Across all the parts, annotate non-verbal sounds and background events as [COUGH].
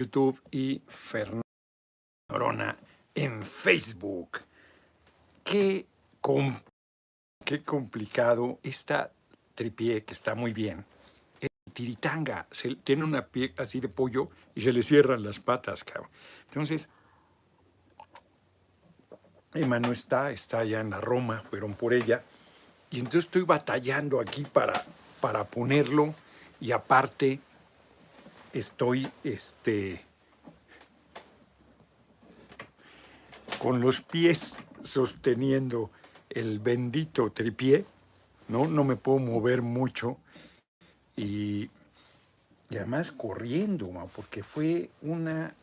YouTube y Fernando Norona en Facebook. Qué, qué complicado esta tripié, que está muy bien. El tiritanga tiene una pie así de pollo y se le cierran las patas, cabrón. Entonces, Emma no está, está allá en la Roma, fueron por ella. Y entonces estoy batallando aquí para, para ponerlo y aparte estoy este, con los pies sosteniendo el bendito tripié, ¿no? No me puedo mover mucho y, además corriendo, porque fue una,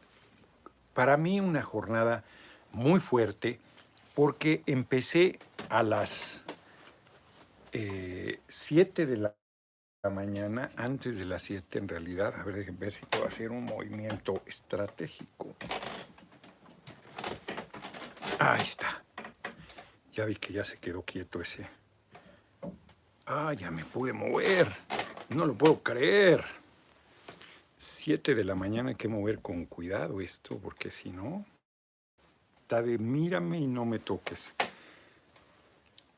para mí una jornada muy fuerte, porque empecé a las 7 eh, de la mañana, antes de las 7 en realidad, a ver, ver si puedo hacer un movimiento estratégico. Ahí está. Ya vi que ya se quedó quieto ese. Ah, ya me pude mover. No lo puedo creer. 7 de la mañana hay que mover con cuidado esto, porque si no, está de mírame y no me toques.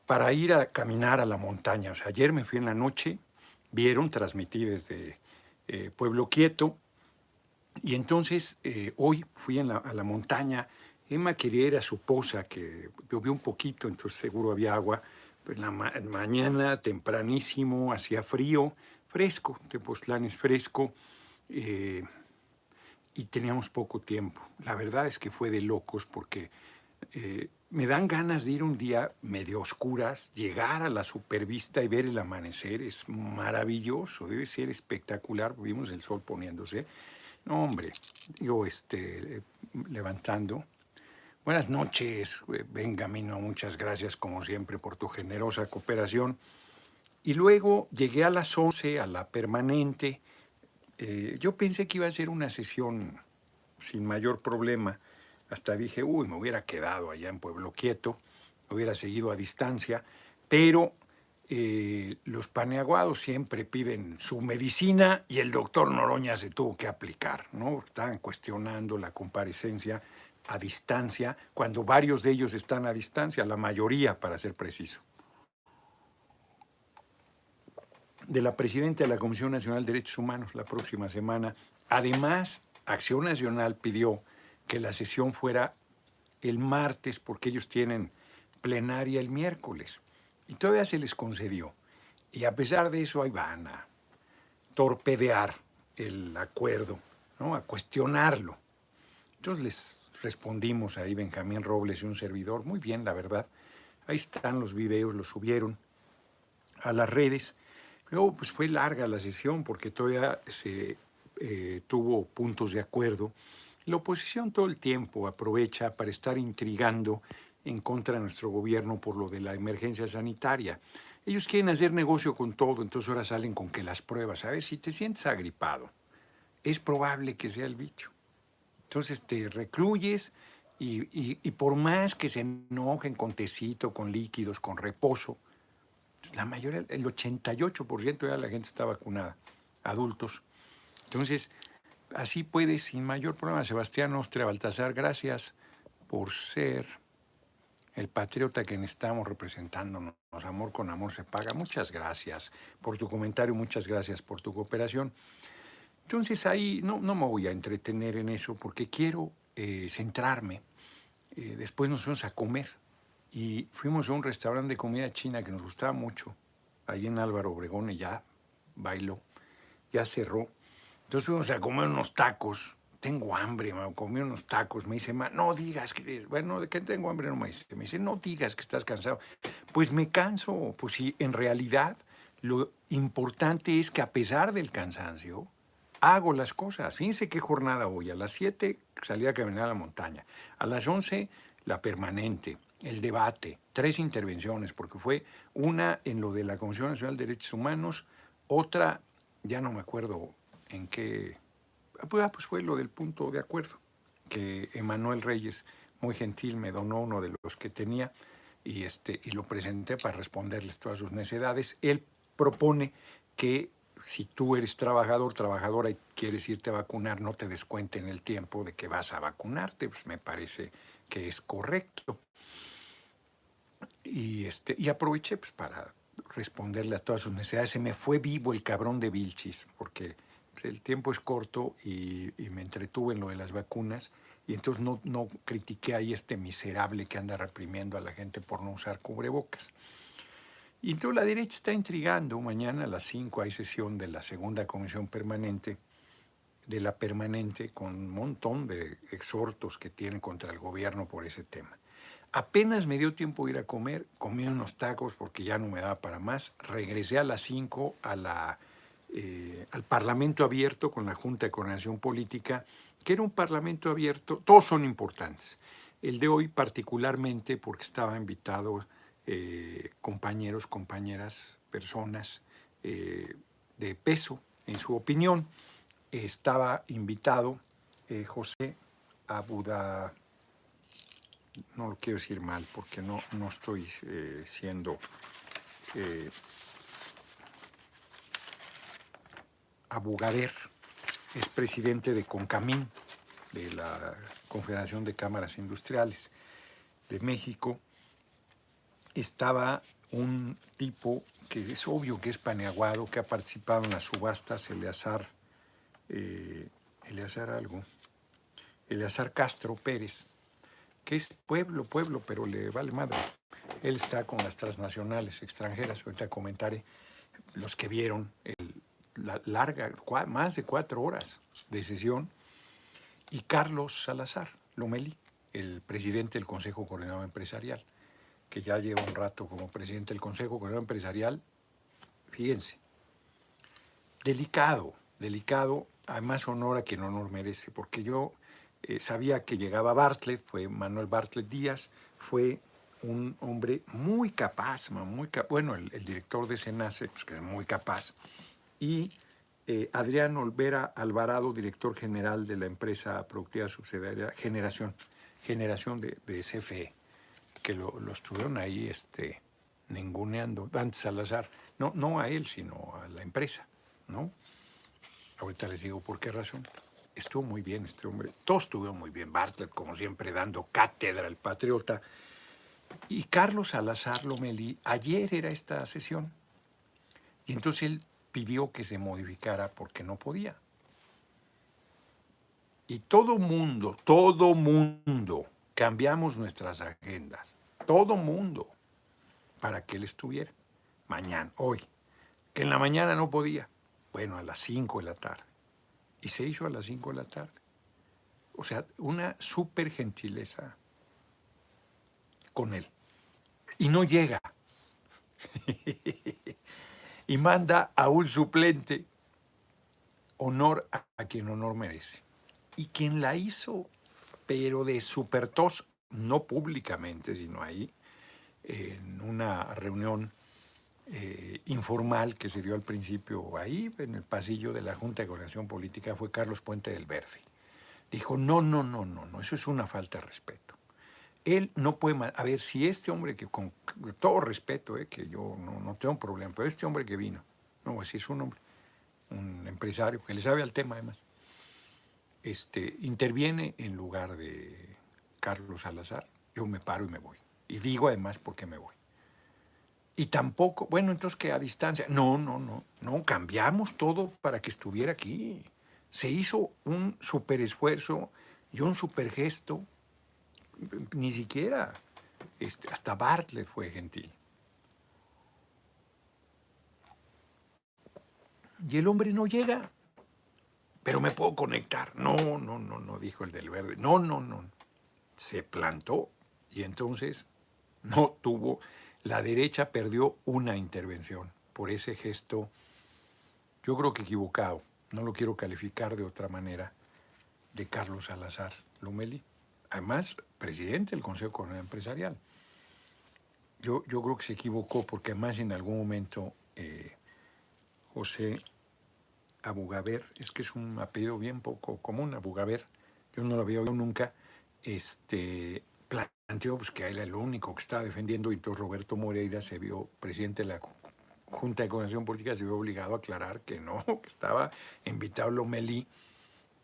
Para ir a caminar a la montaña. O sea, ayer me fui en la noche, vieron, transmití desde eh, Pueblo Quieto, y entonces eh, hoy fui a la montaña. Emma quería ir a su posa, que llovió un poquito, entonces seguro había agua. Pero en la mañana, tempranísimo, hacía frío, fresco, Tepoztlán es fresco, eh, y teníamos poco tiempo. La verdad es que fue de locos porque me dan ganas de ir un día medio oscuras, llegar a la supervista y ver el amanecer. Es maravilloso, debe ser espectacular. Vimos el sol poniéndose. No, hombre, yo este, levantando. Buenas noches, Benjamino, muchas gracias como siempre por tu generosa cooperación. Y luego llegué a las 11 a la permanente. Eh, yo pensé que iba a ser una sesión sin mayor problema hasta dije, uy, me hubiera quedado allá en Pueblo Quieto, hubiera seguido a distancia, pero eh, los paneaguados siempre piden su medicina y el doctor Noroña se tuvo que aplicar, ¿no? Estaban cuestionando la comparecencia a distancia, cuando varios de ellos están a distancia, la mayoría, para ser preciso. De la presidenta de la Comisión Nacional de Derechos Humanos la próxima semana. Además, Acción Nacional pidió que la sesión fuera el martes porque ellos tienen plenaria el miércoles. Y todavía se les concedió. Y a pesar de eso, ahí van a torpedear el acuerdo, ¿no? a cuestionarlo. Entonces les respondimos ahí Benjamín Robles y un servidor, muy bien, la verdad. Ahí están los videos, los subieron a las redes. Luego, pues fue larga la sesión porque todavía se eh, tuvo puntos de acuerdo la oposición todo el tiempo aprovecha para estar intrigando en contra de nuestro gobierno por lo de la emergencia sanitaria. Ellos quieren hacer negocio con todo, entonces ahora salen con que las pruebas, a ver, si te sientes agripado, es probable que sea el bicho. Entonces te recluyes y, por más que se enojen con tecito, con líquidos, con reposo, la mayoría, el 88% de la gente está vacunada, adultos. Entonces, así puede sin mayor problema. Sebastián Ostre Baltasar, gracias por ser el patriota que estamos representándonos. Amor con amor se paga. Muchas gracias por tu comentario, muchas gracias por tu cooperación. Entonces ahí no, no me voy a entretener en eso porque quiero eh, centrarme. Eh, después nos fuimos a comer y fuimos a un restaurante de comida china que nos gustaba mucho, ahí en Álvaro Obregón y ya bailó, ya cerró. Entonces fuimos a comer unos tacos. Tengo hambre, me comí unos tacos. Me dice, no digas que... Bueno, ¿de qué tengo hambre? No me dice. Me dice, no digas que estás cansado. Pues me canso. Pues sí, en realidad lo importante es que a pesar del cansancio, hago las cosas. Fíjense qué jornada hoy. A las 7 salí a caminar a la montaña. A las 11 la permanente, el debate, tres intervenciones, porque fue una en lo de la Comisión Nacional de Derechos Humanos, otra, ya no me acuerdo en que, pues, ah, pues fue lo del punto de acuerdo, que Emanuel Reyes, muy gentil, me donó uno de los que tenía y, este, y lo presenté para responderles todas sus necesidades. Él propone que si tú eres trabajador, trabajadora y quieres irte a vacunar, no te descuenten el tiempo de que vas a vacunarte, pues me parece que es correcto. Y, este, y aproveché pues, para responderle a todas sus necesidades. Se me fue vivo el cabrón de Vilchis, porque el tiempo es corto y, me entretuve en lo de las vacunas. Y entonces no, no critiqué ahí este miserable que anda reprimiendo a la gente por no usar cubrebocas. Y entonces la derecha está intrigando. Mañana a las 5 hay sesión de la segunda comisión permanente, de la permanente, con un montón de exhortos que tienen contra el gobierno por ese tema. Apenas me dio tiempo de ir a comer, comí unos tacos porque ya no me daba para más. Regresé a las 5 a la, eh, al Parlamento abierto con la Junta de Coordinación Política, que era un Parlamento abierto, todos son importantes. El de hoy particularmente porque estaba invitado eh, compañeros, compañeras, personas eh, de peso en su opinión. estaba invitado José Abuda no lo quiero decir mal porque no, no estoy eh, siendo Abugader, es presidente de CONCAMIN, de la Confederación de Cámaras Industriales de México. Estaba un tipo que es obvio que es paneaguado, que ha participado en las subastas, Eleazar, eh, Eleazar algo, Eleazar Castro Pérez, que es pueblo, pueblo, pero le vale madre. Él está con las transnacionales extranjeras, ahorita comentaré, los que vieron larga, más de cuatro horas de sesión, y Carlos Salazar Lomeli, el presidente del Consejo Coordinador Empresarial, que ya lleva un rato como presidente del Consejo Coordinador Empresarial, fíjense, delicado, delicado, además honor a quien honor merece, porque yo eh, sabía que llegaba Bartlett, fue Manuel Bartlett Díaz, fue un hombre muy capaz, muy bueno, el, director de Senace, pues que es muy capaz, y eh, Adrián Olvera Alvarado, director general de la empresa productiva subsidiaria Generación, Generación de, de CFE, que lo, estuvieron ahí este, ninguneando, antes Salazar, no, no a él, sino a la empresa, ¿no? Ahorita les digo por qué razón. Estuvo muy bien este hombre, todo estuvo muy bien, Bartlett como siempre dando cátedra al patriota. Y Carlos Salazar Lomeli, ayer era esta sesión, y entonces él pidió que se modificara porque no podía. Y todo mundo, todo mundo, cambiamos nuestras agendas, todo mundo, para que él estuviera mañana, hoy, que en la mañana no podía, bueno, a las 5 de la tarde y se hizo a las 5 de la tarde. O sea, una súper gentileza con él. Y no llega. [LAUGHS] y manda a un suplente honor a, quien honor merece. Y quien la hizo, pero de super tos, no públicamente, sino ahí, en una reunión eh, informal que se dio al principio ahí, en el pasillo de la Junta de Coordinación Política, fue Carlos Puente del Verde. Dijo, no, no, no, no, no, eso es una falta de respeto. Él no puede... A ver, si este hombre que con todo respeto, eh, que yo no, no tengo problema, pero este hombre que vino, no, si es un hombre, un empresario que le sabe al tema además, este, interviene en lugar de Carlos Salazar, yo me paro y me voy. Y digo además por qué me voy. Y tampoco, bueno, entonces que a distancia. No, no, no, no, cambiamos todo para que estuviera aquí. Se hizo un super esfuerzo y un super gesto. Ni siquiera, este, hasta Bartlett fue gentil. Y el hombre no llega. Pero me puedo conectar. No, no, no, no, dijo el del verde. No, no, no. Se plantó y entonces no tuvo la derecha perdió una intervención por ese gesto, yo creo que equivocado, no lo quiero calificar de otra manera, de Carlos Salazar Lomeli, además presidente del Consejo Coronel Empresarial. Yo, yo creo que se equivocó porque además en algún momento eh, José Abugaber, es que es un apellido bien poco común, Abugaber, yo no lo había oído nunca, este, planteó pues, que él era el único que estaba defendiendo y entonces Roberto Moreira se vio presidente de la Junta de Coordinación Política se vio obligado a aclarar que no, [LAUGHS] que estaba invitado Lomelí,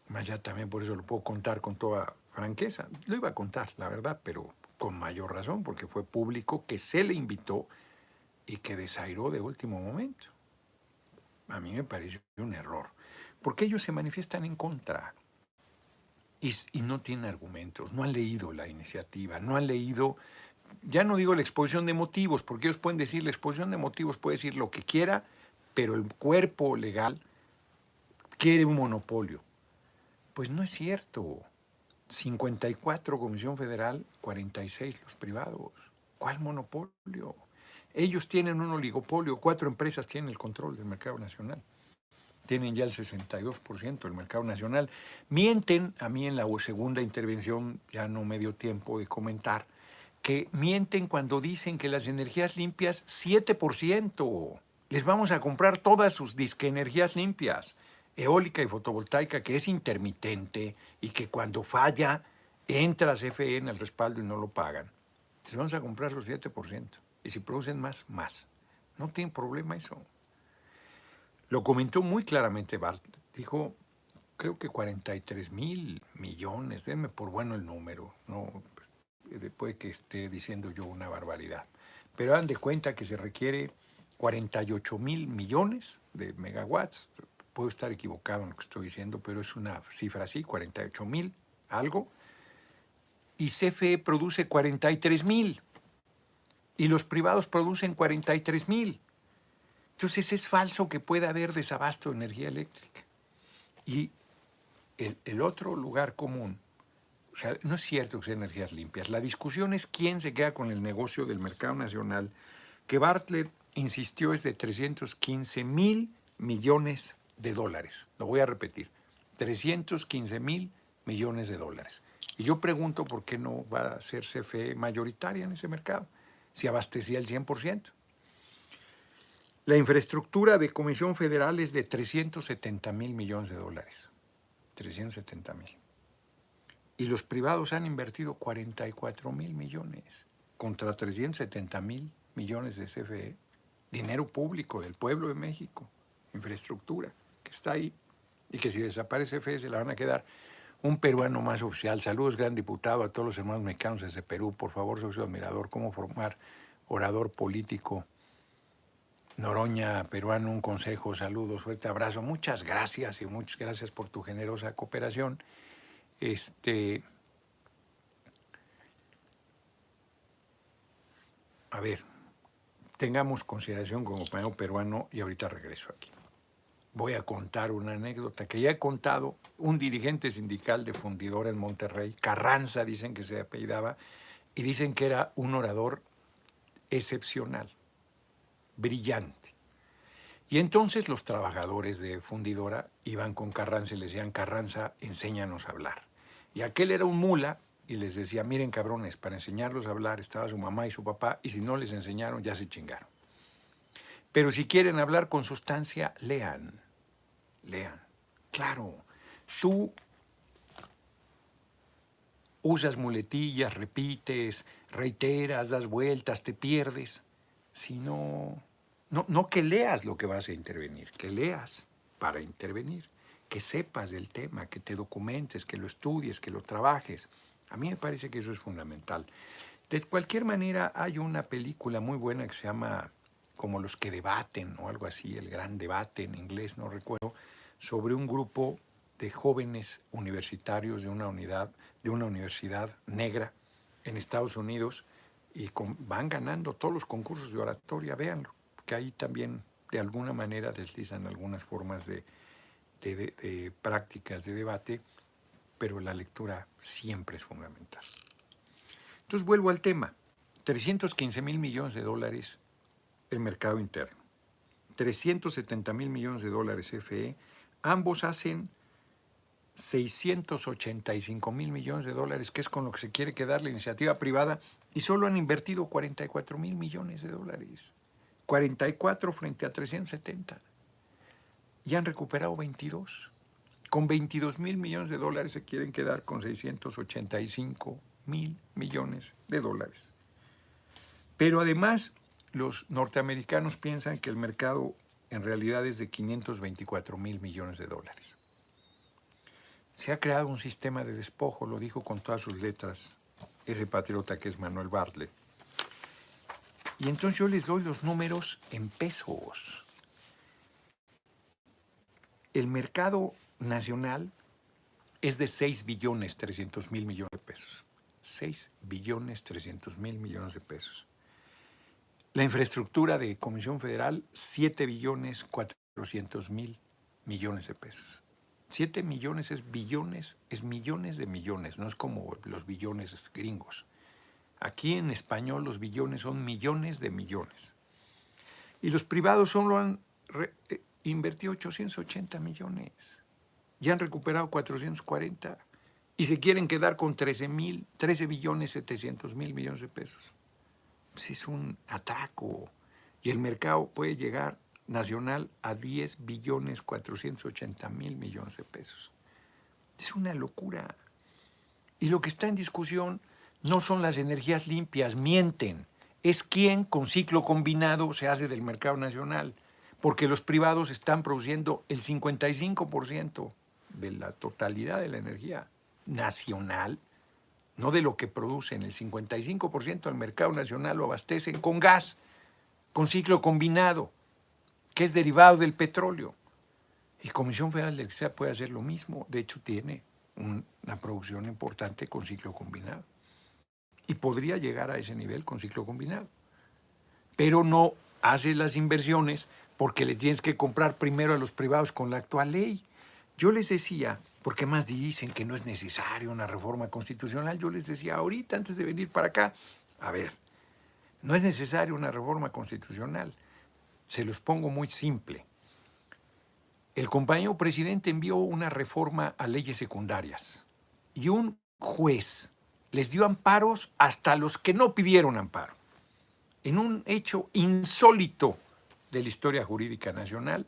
más ya también por eso lo puedo contar con toda franqueza. Lo iba a contar, la verdad, pero con mayor razón, porque fue público que se le invitó y que desairó de último momento. A mí me pareció un error, porque ellos se manifiestan en contra y, no tienen argumentos, no han leído la iniciativa, no han leído ya no digo la exposición de motivos, porque ellos pueden decir, la exposición de motivos puede decir lo que quiera, pero el cuerpo legal quiere un monopolio. Pues no es cierto. 54 Comisión Federal, 46 los privados. ¿Cuál monopolio? Ellos tienen un oligopolio, cuatro empresas tienen el control del mercado nacional. Tienen ya el 62% del mercado nacional. Mienten, a mí en la segunda intervención ya no me dio tiempo de comentar, que mienten cuando dicen que las energías limpias, 7%. Les vamos a comprar todas sus disque energías limpias, eólica y fotovoltaica, que es intermitente y que cuando falla entra a CFE en el respaldo y no lo pagan. Les vamos a comprar los 7%. Y si producen más, más. No tiene problema eso. Lo comentó muy claramente Bart. Dijo, creo que 43 mil millones, denme por bueno el número, no, pues, puede que esté diciendo yo una barbaridad. Pero dan de cuenta que se requiere 48 mil millones de megawatts. Puedo estar equivocado en lo que estoy diciendo, pero es una cifra así, 48 mil, algo. Y CFE produce 43 mil. Y los privados producen 43 mil. Entonces es falso que pueda haber desabasto de energía eléctrica. Y el, otro lugar común o sea, no es cierto que sean energías limpias. La discusión es quién se queda con el negocio del mercado nacional, que Bartlett insistió es de 315 mil millones de dólares. Lo voy a repetir, 315 mil millones de dólares. Y yo pregunto por qué no va a ser CFE mayoritaria en ese mercado, si abastecía el 100%. La infraestructura de Comisión Federal es de 370 mil millones de dólares. 370 mil. Y los privados han invertido 44 mil millones contra 370 mil millones de CFE. Dinero público del pueblo de México, infraestructura, que está ahí. Y que si desaparece CFE se la van a quedar un peruano más oficial. Saludos, gran diputado, a todos los hermanos mexicanos desde Perú. Por favor, soy su admirador. ¿Cómo formar orador político? Noroña, peruano, un consejo, saludos, fuerte abrazo. Muchas gracias y muchas gracias por tu generosa cooperación. Este, a ver, tengamos consideración como compañero peruano y ahorita regreso aquí. Voy a contar una anécdota que ya he contado. Un dirigente sindical de fundidora en Monterrey, Carranza dicen que se apellidaba, y dicen que era un orador excepcional, brillante. Y entonces los trabajadores de fundidora iban con Carranza y le decían, Carranza, enséñanos a hablar. Y aquel era un mula y les decía, miren cabrones, para enseñarlos a hablar estaba su mamá y su papá, y si no les enseñaron, ya se chingaron. Pero si quieren hablar con sustancia, lean, lean. Claro, tú usas muletillas, repites, reiteras, das vueltas, te pierdes. Si no, no, no que leas lo que vas a intervenir, que leas para intervenir que sepas del tema, que te documentes, que lo estudies, que lo trabajes. A mí me parece que eso es fundamental. De cualquier manera, hay una película muy buena que se llama Como los que debaten o algo así, el gran debate en inglés, no recuerdo, sobre un grupo de jóvenes universitarios de una unidad, de una universidad negra en Estados Unidos y van ganando todos los concursos de oratoria, véanlo, que ahí también de alguna manera deslizan algunas formas de, prácticas de debate, pero la lectura siempre es fundamental. Entonces vuelvo al tema. 315 mil millones de dólares el mercado interno, 370 mil millones de dólares FE, ambos hacen 685 mil millones de dólares, que es con lo que se quiere quedar la iniciativa privada, y solo han invertido 44 mil millones de dólares. 44 frente a 370 y han recuperado 22. Con 22 mil millones de dólares se quieren quedar con 685 mil millones de dólares. Pero además los norteamericanos piensan que el mercado en realidad es de 524 mil millones de dólares. Se ha creado un sistema de despojo, lo dijo con todas sus letras ese patriota que es Manuel Bartlett. Y entonces yo les doy los números en pesos. El mercado nacional es de 6 billones 300 mil millones de pesos. 6 billones 300 mil millones de pesos. La infraestructura de Comisión Federal, 7 billones 400 mil millones de pesos. 7 millones es billones, es millones de millones, no es como los billones gringos. Aquí en español los billones son millones de millones. Y los privados solo han eh, invertido 880 millones. Ya han recuperado 440 y se quieren quedar con 13, mil, 13 billones 700 mil millones de pesos. Pues es un atraco y el mercado puede llegar nacional a 10 billones 480 mil millones de pesos. Es una locura. Y lo que está en discusión no son las energías limpias, mienten. Es quién con ciclo combinado se hace del mercado nacional, porque los privados están produciendo el 55% de la totalidad de la energía nacional, no de lo que producen, el 55% del mercado nacional lo abastecen con gas, con ciclo combinado que es derivado del petróleo. Y Comisión Federal de Electricidad puede hacer lo mismo. De hecho, tiene una producción importante con ciclo combinado. Y podría llegar a ese nivel con ciclo combinado. Pero no hace las inversiones porque le tienes que comprar primero a los privados con la actual ley. Yo les decía, porque más dicen que no es necesaria una reforma constitucional, yo les decía ahorita, antes de venir para acá, a ver, no es necesaria una reforma constitucional se los pongo muy simple. El compañero presidente envió una reforma a leyes secundarias y un juez les dio amparos hasta los que no pidieron amparo. En un hecho insólito de la historia jurídica nacional,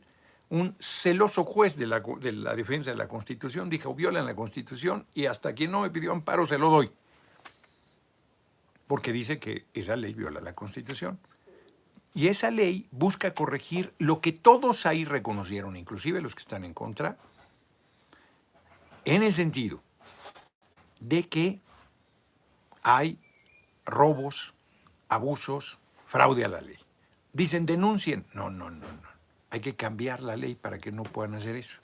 un celoso juez de la, de la, defensa de la Constitución dijo, violan la Constitución y hasta quien no me pidió amparo se lo doy. Porque dice que esa ley viola la Constitución. Y esa ley busca corregir lo que todos ahí reconocieron, inclusive los que están en contra, en el sentido de que hay robos, abusos, fraude a la ley. Dicen denuncien. No, no, no, no. Hay que cambiar la ley para que no puedan hacer eso.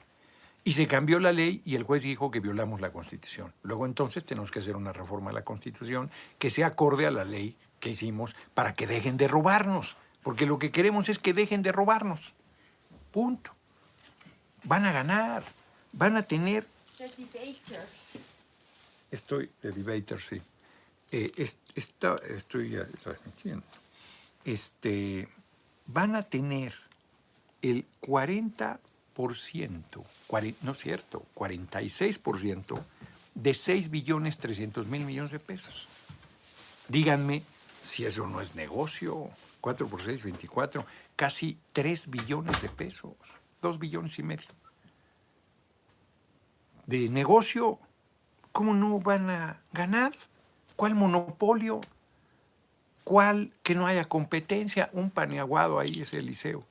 Y se cambió la ley y el juez dijo que violamos la Constitución. Luego entonces tenemos que hacer una reforma a la Constitución que sea acorde a la ley que hicimos para que dejen de robarnos porque lo que queremos es que dejen de robarnos. Punto. Van a ganar, van a tener... The debaters. Estoy, de debaters, sí. Eh, estoy ya transmitiendo. Este, van a tener el 40%, no es cierto, 46% de 6 billones 300 mil millones de pesos. Díganme si eso no es negocio. 4 por 6, 24, casi 3 billones de pesos, 2 billones y medio. De negocio, ¿cómo no van a ganar? ¿Cuál monopolio? ¿Cuál que no haya competencia? Un paneaguado ahí es el liceo.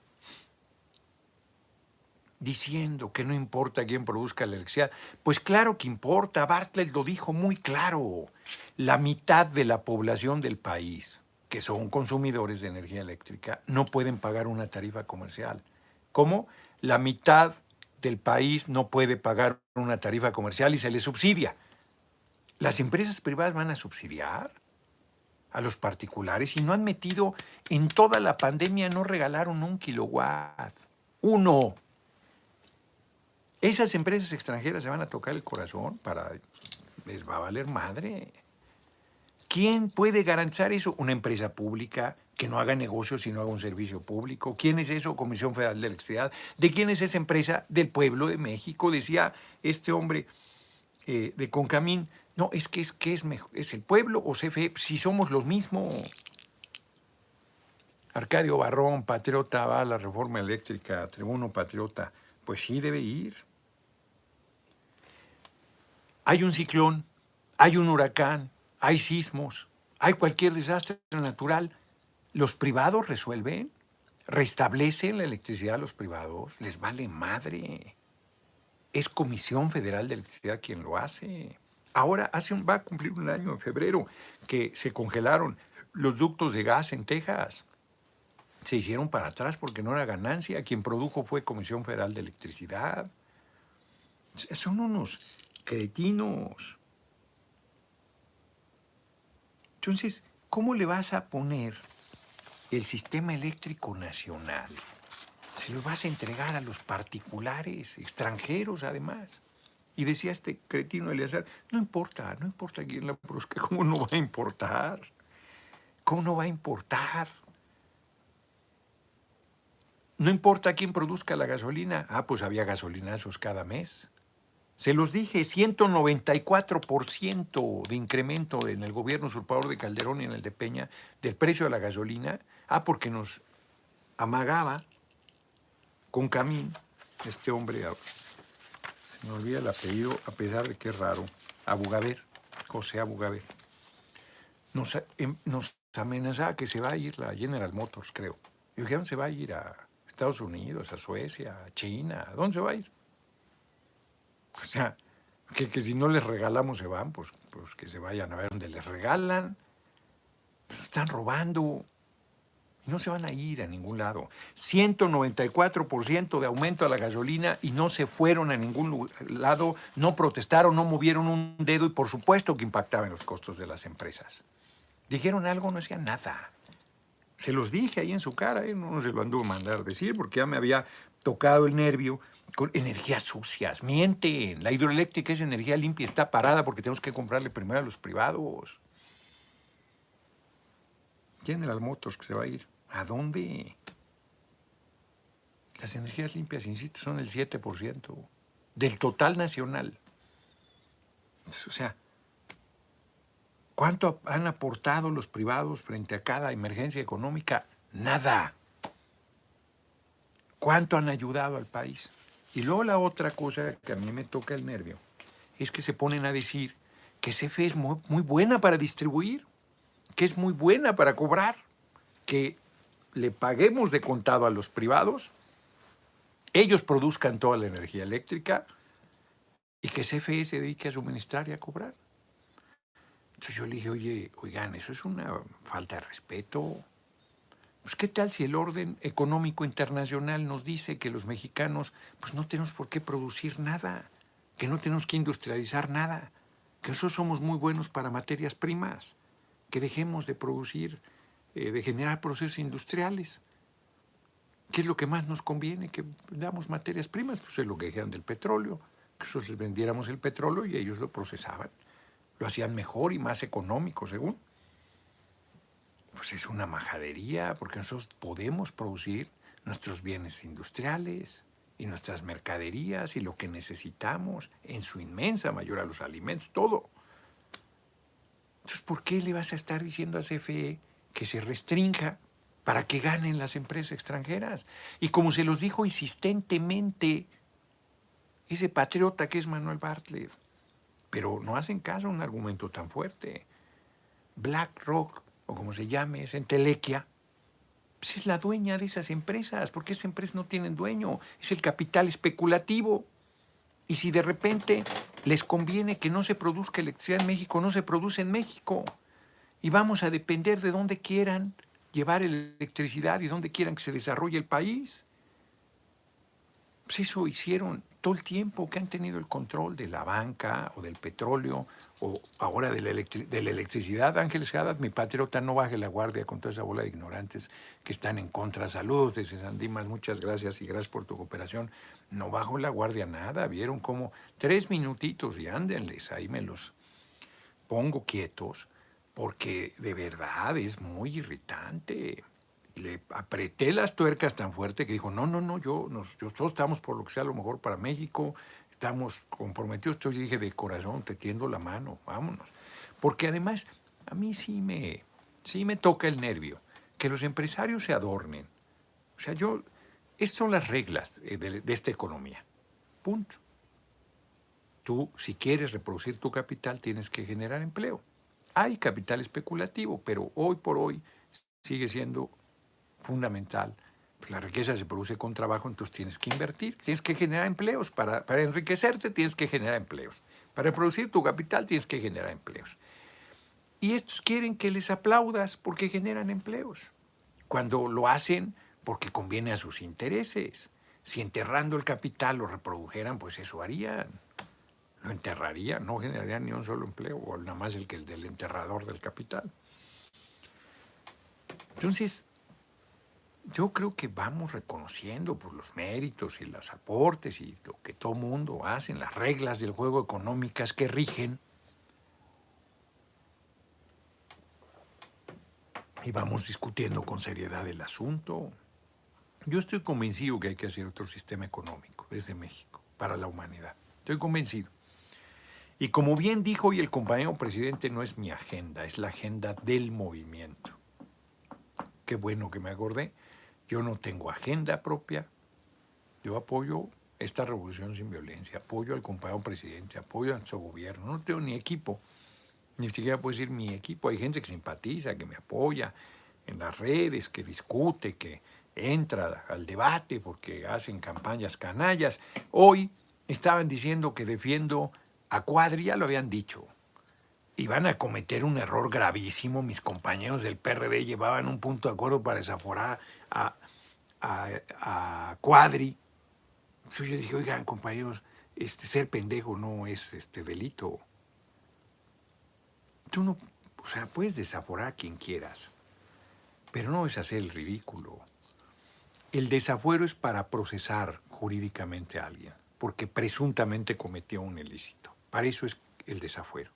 Diciendo que no importa quién produzca la electricidad. Pues claro que importa, Bartlett lo dijo muy claro. La mitad de la población del país que son consumidores de energía eléctrica, no pueden pagar una tarifa comercial. ¿Cómo? La mitad del país no puede pagar una tarifa comercial y se le subsidia. Las empresas privadas van a subsidiar a los particulares y no han metido en toda la pandemia, no regalaron un kilowatt. Uno. Esas empresas extranjeras se van a tocar el corazón para... Les va a valer madre. ¿Quién puede garantizar eso? Una empresa pública que no haga negocio sino haga un servicio público. ¿Quién es eso? Comisión Federal de Electricidad. ¿De quién es esa empresa? Del pueblo de México. Decía este hombre eh, de Concamín. No, es que es, que es, mejor, es el pueblo o CFE, si somos los mismos. Arcadio Barrón, patriota, va a la reforma eléctrica, tribuno patriota. Pues sí debe ir. Hay un ciclón, hay un huracán, hay sismos, hay cualquier desastre natural, Los privados resuelven, restablecen la electricidad a los privados, les vale madre. Es Comisión Federal de Electricidad quien lo hace. Ahora hace va a cumplir un año en febrero que se congelaron los ductos de gas en Texas. Se hicieron para atrás porque no era ganancia. Quien produjo fue Comisión Federal de Electricidad. Son unos cretinos. Entonces, ¿cómo le vas a poner el sistema eléctrico nacional? Se lo vas a entregar a los particulares, extranjeros además. Y decía este cretino Eleazar, no importa, no importa quién la produzca, ¿cómo no va a importar? ¿Cómo no va a importar? No importa quién produzca la gasolina. Ah, pues había gasolinazos cada mes. Se los dije, 194% de incremento en el gobierno usurpador de Calderón y en el de Peña del precio de la gasolina. Ah, porque nos amagaba con Camín, este hombre, se me olvida el apellido, a pesar de que es raro, Abugaber, José Abugaber. Nos, em, nos amenazaba que se va a ir la General Motors, creo. Y dijeron, se va a ir a Estados Unidos, a Suecia, a China, ¿a dónde se va a ir? [LAUGHS] O sea, que, si no les regalamos se van, pues, pues que se vayan a ver dónde les regalan. Pues están robando. Y no se van a ir a ningún lado. 194% de aumento a la gasolina y no se fueron a ningún lado, no protestaron, no movieron un dedo y por supuesto que impactaban los costos de las empresas. Dijeron algo, no hacían nada. Se los dije ahí en su cara, ¿eh? no se lo anduvo a mandar decir porque ya me había tocado el nervio con energías sucias. Mienten. La hidroeléctrica es energía limpia, está parada porque tenemos que comprarle primero a los privados. General Motors que se va a ir. ¿A dónde? Las energías limpias, insisto, son el 7% del total nacional. O sea, ¿cuánto han aportado los privados frente a cada emergencia económica? Nada. ¿Cuánto han ayudado al país? Y luego la otra cosa que a mí me toca el nervio es que se ponen a decir que CFE es muy, buena para distribuir, que es muy buena para cobrar, que le paguemos de contado a los privados, ellos produzcan toda la energía eléctrica y que CFE se dedique a suministrar y a cobrar. Entonces yo le dije, oye, oigan, eso es una falta de respeto. Pues qué tal si el orden económico internacional nos dice que los mexicanos pues no tenemos por qué producir nada, que no tenemos que industrializar nada, que nosotros somos muy buenos para materias primas, que dejemos de producir, eh, de generar procesos industriales. ¿Qué es lo que más nos conviene? Que damos materias primas, pues es lo que dijeron del petróleo, que nosotros les vendiéramos el petróleo y ellos lo procesaban. Lo hacían mejor y más económico, según pues es una majadería, porque nosotros podemos producir nuestros bienes industriales y nuestras mercaderías y lo que necesitamos, en su inmensa mayoría los alimentos, todo. Entonces, ¿por qué le vas a estar diciendo a CFE que se restrinja para que ganen las empresas extranjeras? Y como se los dijo insistentemente ese patriota que es Manuel Bartlett, pero no hacen caso a un argumento tan fuerte. BlackRock o como se llame, es entelequia, pues es la dueña de esas empresas, porque esas empresas no tienen dueño, es el capital especulativo. Y si de repente les conviene que no se produzca electricidad en México, no se produce en México. Y vamos a depender de dónde quieran llevar electricidad y dónde quieran que se desarrolle el país. Pues eso hicieron todo el tiempo que han tenido el control de la banca o del petróleo o ahora de la, electricidad. Ángeles Haddad, mi patriota, no baje la guardia con toda esa bola de ignorantes que están en contra. Saludos desde Sandimas, muchas gracias y gracias por tu cooperación. No bajo la guardia nada, vieron como tres minutitos y ándenles, ahí me los pongo quietos porque de verdad es muy irritante le apreté las tuercas tan fuerte que dijo, no, no, no, yo, nosotros estamos por lo que sea lo mejor para México, estamos comprometidos. Yo dije, de corazón, te tiendo la mano, vámonos. Porque además, a mí sí me, sí me toca el nervio, que los empresarios se adornen. O sea, yo, estas son las reglas eh, de, de esta economía. Punto. Tú, si quieres reproducir tu capital, tienes que generar empleo. Hay capital especulativo, pero hoy por hoy sigue siendo fundamental. Pues la riqueza se produce con trabajo, entonces tienes que invertir, tienes que generar empleos. Para, para enriquecerte tienes que generar empleos. Para producir tu capital tienes que generar empleos. Y estos quieren que les aplaudas porque generan empleos. Cuando lo hacen porque conviene a sus intereses. Si enterrando el capital lo reprodujeran, pues eso harían. Lo enterrarían, no generarían ni un solo empleo, o nada más el que el del enterrador del capital. Entonces, yo creo que vamos reconociendo por los méritos y los aportes y lo que todo mundo hace, las reglas del juego económicas que rigen, y vamos discutiendo con seriedad el asunto. Yo estoy convencido que hay que hacer otro sistema económico desde México para la humanidad. Estoy convencido. Y como bien dijo hoy el compañero presidente, no es mi agenda, es la agenda del movimiento. Qué bueno que me acordé. Yo no tengo agenda propia. Yo apoyo esta revolución sin violencia, apoyo al compañero presidente, apoyo a su gobierno. No tengo ni equipo, ni siquiera puedo decir mi equipo. Hay gente que simpatiza, que me apoya en las redes, que discute, que entra al debate porque hacen campañas canallas. Hoy estaban diciendo que defiendo a Cuadri, ya lo habían dicho. Y van a cometer un error gravísimo. Mis compañeros del PRD llevaban un punto de acuerdo para desaforar a, Cuadri. Yo dije, oigan, compañeros, este, ser pendejo no es este delito. Tú no, o sea, puedes desaforar a quien quieras, pero no es hacer el ridículo. El desafuero es para procesar jurídicamente a alguien, porque presuntamente cometió un ilícito. Para eso es el desafuero.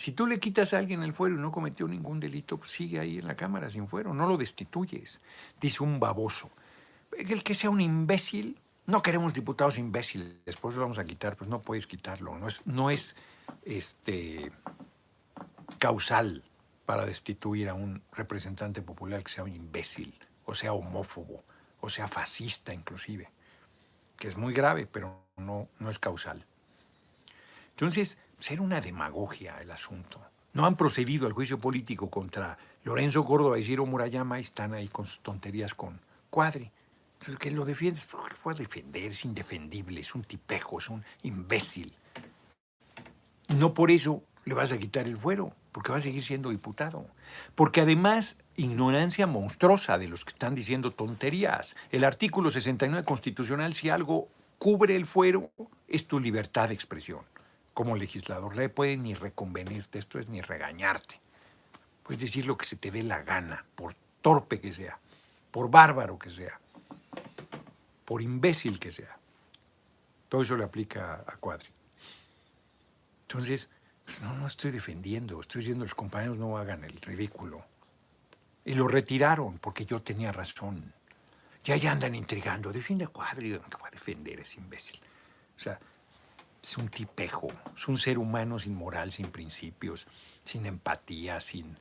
Si tú le quitas a alguien el fuero y no cometió ningún delito, pues sigue ahí en la Cámara sin fuero, no lo destituyes. Dice un baboso. El que sea un imbécil, no queremos diputados imbéciles, después lo vamos a quitar, pues no puedes quitarlo. No es, no es este, causal para destituir a un representante popular que sea un imbécil, o sea homófobo, o sea fascista inclusive, que es muy grave, pero no, no es causal. Entonces, ser una demagogia el asunto. No han procedido al juicio político contra Lorenzo Córdoba y Ciro Murayama y están ahí con sus tonterías con Cuadri. Entonces, que lo defiendes, ¿por qué lo puede defender? Es indefendible, es un tipejo, es un imbécil. No por eso le vas a quitar el fuero, porque va a seguir siendo diputado. Porque además, ignorancia monstruosa de los que están diciendo tonterías. El artículo 69 constitucional, si algo cubre el fuero, es tu libertad de expresión. Como legislador, le puede ni reconvenirte, esto es ni regañarte. Puedes decir lo que se te dé la gana, por torpe que sea, por bárbaro que sea, por imbécil que sea. Todo eso le aplica a Cuadri. Entonces, pues no, no estoy defendiendo, estoy diciendo los compañeros no hagan el ridículo. Y lo retiraron porque yo tenía razón. Ya ya andan intrigando. Defiende a Cuadri, que va a defender ese imbécil. O sea, es un tipejo, es un ser humano sin moral, sin principios, sin empatía, sin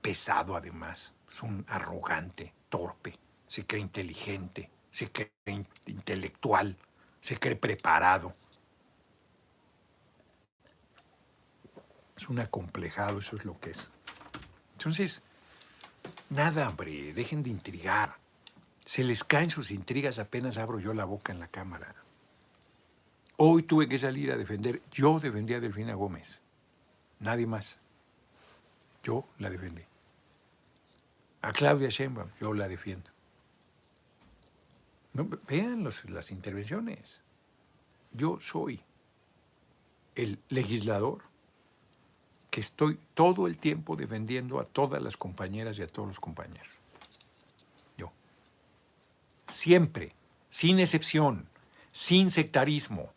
pesado además. Es un arrogante, torpe, se cree inteligente, se cree intelectual, se cree preparado. Es un acomplejado, eso es lo que es. Entonces, nada, hombre, dejen de intrigar. Se les caen sus intrigas apenas abro yo la boca en la cámara. Hoy tuve que salir a defender, yo defendí a Delfina Gómez, nadie más. Yo la defendí. A Claudia Sheinbaum, yo la defiendo. Vean las intervenciones. Yo soy el legislador que estoy todo el tiempo defendiendo a todas las compañeras y a todos los compañeros. Yo. Siempre, sin excepción, sin sectarismo,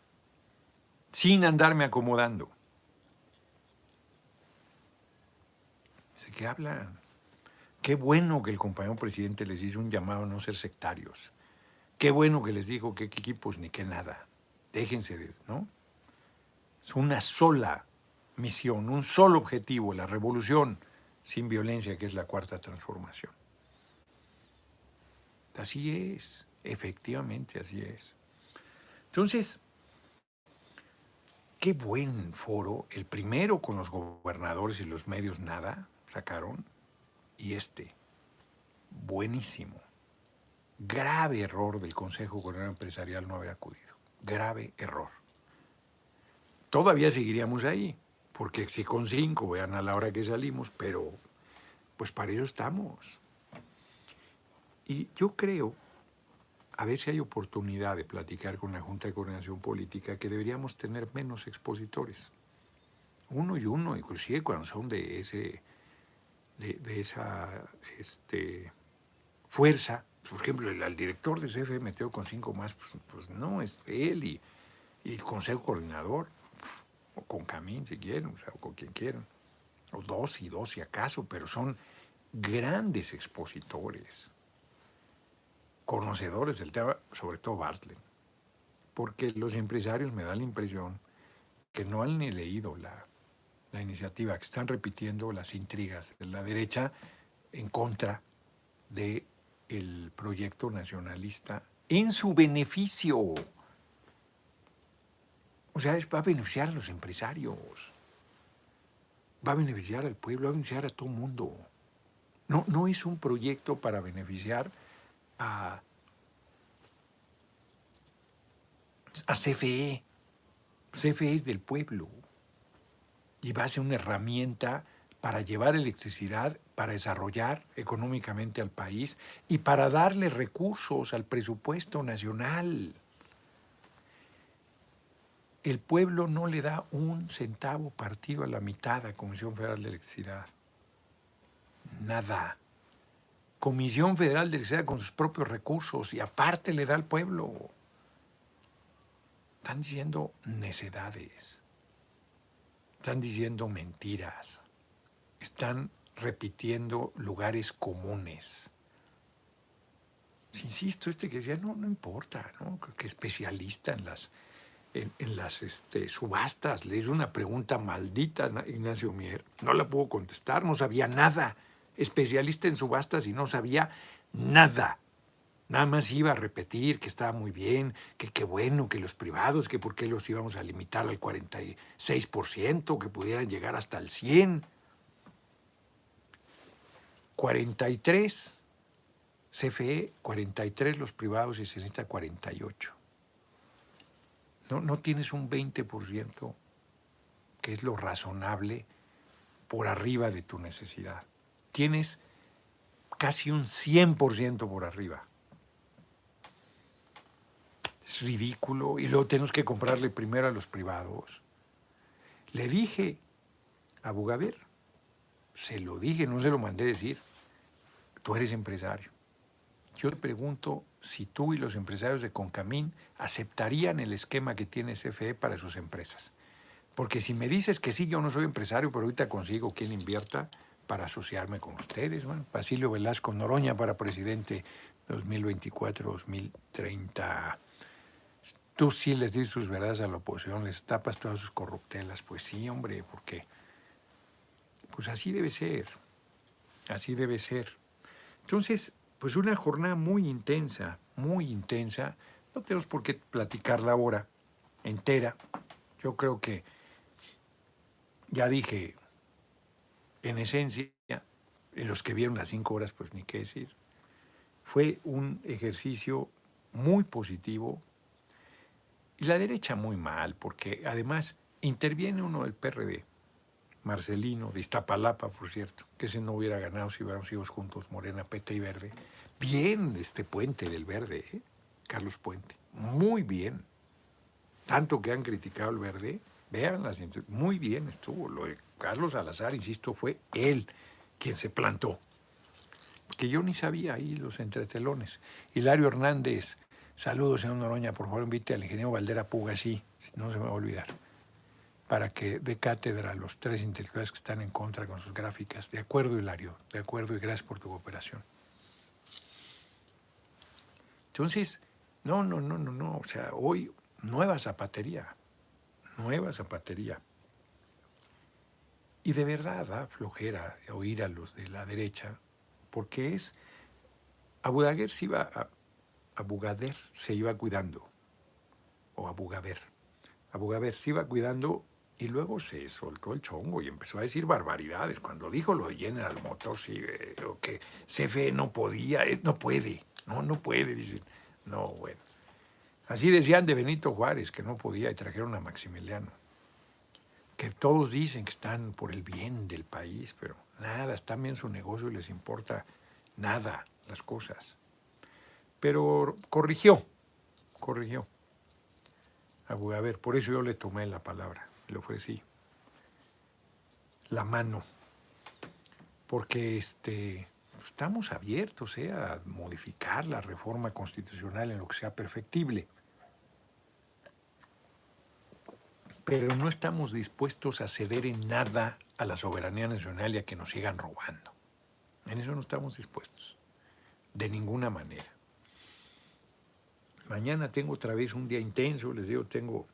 sin andarme acomodando. Sé que hablan. Qué bueno que el compañero presidente les hizo un llamado a no ser sectarios. Qué bueno que les dijo que equipos ni que nada. Déjense de, ¿no? Es una sola misión, un solo objetivo, la revolución sin violencia, que es la cuarta transformación. Así es, efectivamente así es. Entonces, qué buen foro, el primero con los gobernadores y los medios nada sacaron, y este. Buenísimo. Grave error del Consejo Coordinador Empresarial no haber acudido. Grave error. Todavía seguiríamos ahí, porque si con cinco, vean a la hora que salimos, pero pues para eso estamos. Y yo creo, a ver si hay oportunidad de platicar con la Junta de Coordinación Política, que deberíamos tener menos expositores. Uno y uno, inclusive cuando son de ese de, esa este, fuerza. Por ejemplo, el, director de CFE metió con cinco más, pues, pues, no, es él y, y, el consejo coordinador, o con Camín si quieren, o con quien quieran, o dos y dos si acaso, pero son grandes expositores, conocedores del tema, sobre todo Bartlett, porque los empresarios me dan la impresión que no han ni leído la, la iniciativa, que están repitiendo las intrigas de la derecha en contra del el proyecto nacionalista en su beneficio. O sea, va a beneficiar a los empresarios, va a beneficiar al pueblo, va a beneficiar a todo el mundo. No, no es un proyecto para beneficiar a, a CFE. CFE es del pueblo y va a ser una herramienta para llevar electricidad, para desarrollar económicamente al país y para darle recursos al presupuesto nacional. El pueblo no le da un centavo partido a la mitad a Comisión Federal de Electricidad. Nada. Comisión Federal de Electricidad con sus propios recursos y aparte le da al pueblo. Están diciendo necedades. Están diciendo mentiras. Están repitiendo lugares comunes. Insisto, este que decía, no, no importa, ¿no? que especialista en las, en, las este, subastas. Le hizo una pregunta maldita a Ignacio Mier. No la pudo contestar, no sabía nada. Especialista en subastas y no sabía nada. Nada más iba a repetir que estaba muy bien, que qué bueno, que los privados, que por qué los íbamos a limitar al 46%, que pudieran llegar hasta el 100%. 43 CFE, 43 los privados y se necesita 48. No, no tienes un 20%, que es lo razonable, por arriba de tu necesidad. Tienes casi un 100% por arriba. Es ridículo. Y luego tenemos que comprarle primero a los privados. Le dije a Bugaber, se lo dije, no se lo mandé decir, tú eres empresario. Yo te pregunto si tú y los empresarios de Concamín aceptarían el esquema que tiene CFE para sus empresas. Porque si me dices que sí, yo no soy empresario, pero ahorita consigo quien invierta para asociarme con ustedes. Basilio Velasco Noroña para presidente 2024-2030 tú sí les dices sus verdades a la oposición, les tapas todas sus corruptelas. Pues sí, hombre, porque pues así debe ser, así debe ser. Entonces, pues una jornada muy intensa, muy intensa. No tenemos por qué platicarla ahora entera. Yo creo que ya dije, en esencia, en los que vieron las cinco horas, pues ni qué decir. Fue un ejercicio muy positivo, y la derecha muy mal, porque además interviene uno del PRD, Marcelino, de Iztapalapa, por cierto, que ese no hubiera ganado si hubiéramos ido juntos, Morena, Peta y Verde. Bien este puente del Verde, ¿eh? Carlos Puente, muy bien. Tanto que han criticado el Verde, vean las muy bien estuvo. Lo de Carlos Salazar, insisto, fue él quien se plantó. Que yo ni sabía ahí los entretelones. Hilario Hernández, Saludos, señor Noroña. Por favor, invite al ingeniero Valdera Puga, sí, no se me va a olvidar, para que dé cátedra a los tres intelectuales que están en contra con sus gráficas. De acuerdo, Hilario, de acuerdo y gracias por tu cooperación. Entonces, no, no, no, no, no. O sea, hoy nueva zapatería, nueva zapatería. Y de verdad da flojera oír a los de la derecha, porque es. Abudaguer se iba a, Abugader se iba cuidando, o Abugaber. Abugaber se iba cuidando Y luego se soltó el chongo y empezó a decir barbaridades. Cuando dijo lo de General Motors y eh, que CFE no podía, eh, no puede, no, no puede, dicen. No, bueno. Así decían de Benito Juárez, que no podía y trajeron a Maximiliano. Que todos dicen que están por el bien del país, pero nada, están bien su negocio y les importa nada las cosas. Pero corrigió, corrigió. A ver, por eso yo le tomé la palabra, le ofrecí la mano, porque este, estamos abiertos eh, a modificar la reforma constitucional en lo que sea perfectible. Pero no estamos dispuestos a ceder en nada a la soberanía nacional y a que nos sigan robando. En eso no estamos dispuestos, de ninguna manera. Mañana tengo otra vez un día intenso, les digo, tengo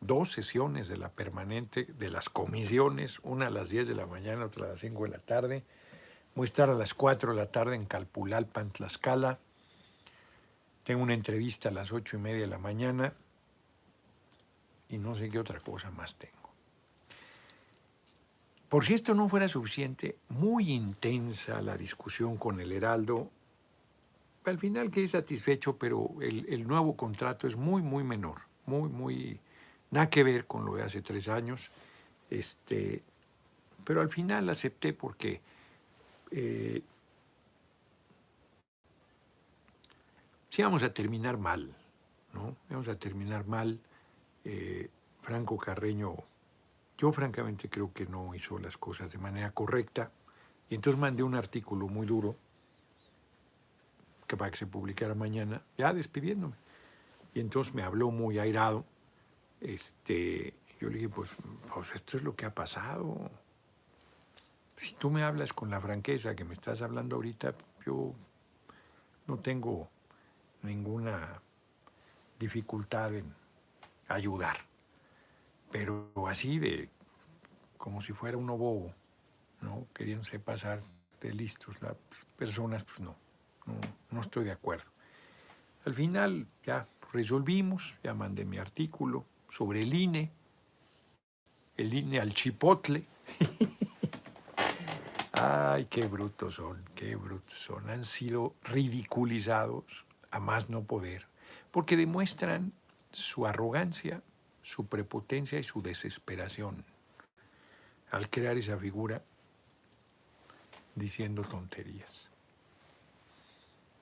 dos sesiones de la permanente, de las comisiones, una a las 10 de la mañana, otra a las 5 de la tarde. Voy a estar a las 4 de la tarde en Calpulalpan, Tlaxcala. Tengo una entrevista a las 8 y media de la mañana y no sé qué otra cosa más tengo. Por si esto no fuera suficiente, muy intensa la discusión con el Heraldo. Al final quedé satisfecho, pero el, el, nuevo contrato es muy, muy menor, muy, muy, nada que ver con lo de hace tres años. Este, pero al final acepté porque eh, si vamos a terminar mal, ¿no? Vamos a terminar mal. Eh, Franco Carreño yo francamente creo que no hizo las cosas de manera correcta y entonces mandé un artículo muy duro que para que se publicara mañana, ya despidiéndome. Y entonces me habló muy airado. Este, yo le dije, pues, pues esto es lo que ha pasado. Si tú me hablas con la franqueza que me estás hablando ahorita, yo no tengo ninguna dificultad en ayudar pero así de como si fuera uno bobo, ¿no? Queriéndose pasar de listos las personas, pues no, no, no estoy de acuerdo. Al final ya resolvimos, ya mandé mi artículo sobre el INE, el INE al chipotle. [LAUGHS] Ay, qué brutos son, qué brutos son. Han sido ridiculizados a más no poder, porque demuestran su arrogancia, su prepotencia y su desesperación al crear esa figura diciendo tonterías.